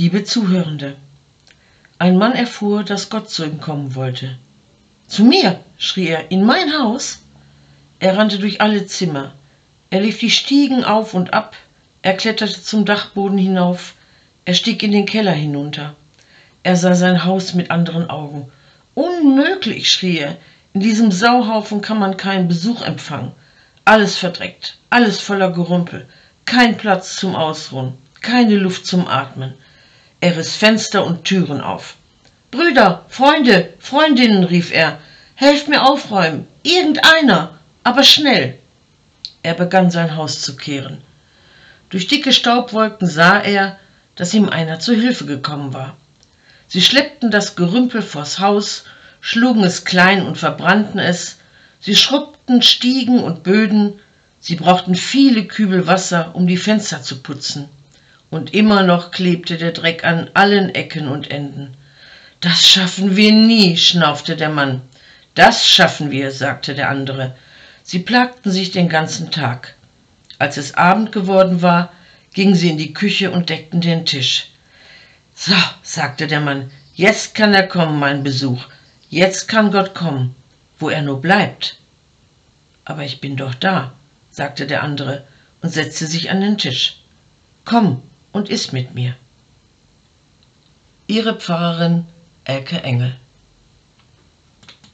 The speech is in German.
Liebe Zuhörende, ein Mann erfuhr, dass Gott zu ihm kommen wollte. Zu mir, schrie er, in mein Haus? Er rannte durch alle Zimmer. Er lief die Stiegen auf und ab, er kletterte zum Dachboden hinauf, er stieg in den Keller hinunter. Er sah sein Haus mit anderen Augen. Unmöglich, schrie er, in diesem Sauhaufen kann man keinen Besuch empfangen. Alles verdreckt, alles voller Gerümpel, kein Platz zum Ausruhen, keine Luft zum Atmen. Er riss Fenster und Türen auf. Brüder, Freunde, Freundinnen, rief er, helft mir aufräumen, irgendeiner, aber schnell. Er begann sein Haus zu kehren. Durch dicke Staubwolken sah er, dass ihm einer zu Hilfe gekommen war. Sie schleppten das Gerümpel vors Haus, schlugen es klein und verbrannten es, sie schrubbten Stiegen und Böden, sie brauchten viele Kübel Wasser, um die Fenster zu putzen. Und immer noch klebte der Dreck an allen Ecken und Enden. Das schaffen wir nie, schnaufte der Mann. Das schaffen wir, sagte der andere. Sie plagten sich den ganzen Tag. Als es Abend geworden war, gingen sie in die Küche und deckten den Tisch. So, sagte der Mann, jetzt kann er kommen, mein Besuch. Jetzt kann Gott kommen, wo er nur bleibt. Aber ich bin doch da, sagte der andere und setzte sich an den Tisch. Komm und iss mit mir. Ihre Pfarrerin Elke Engel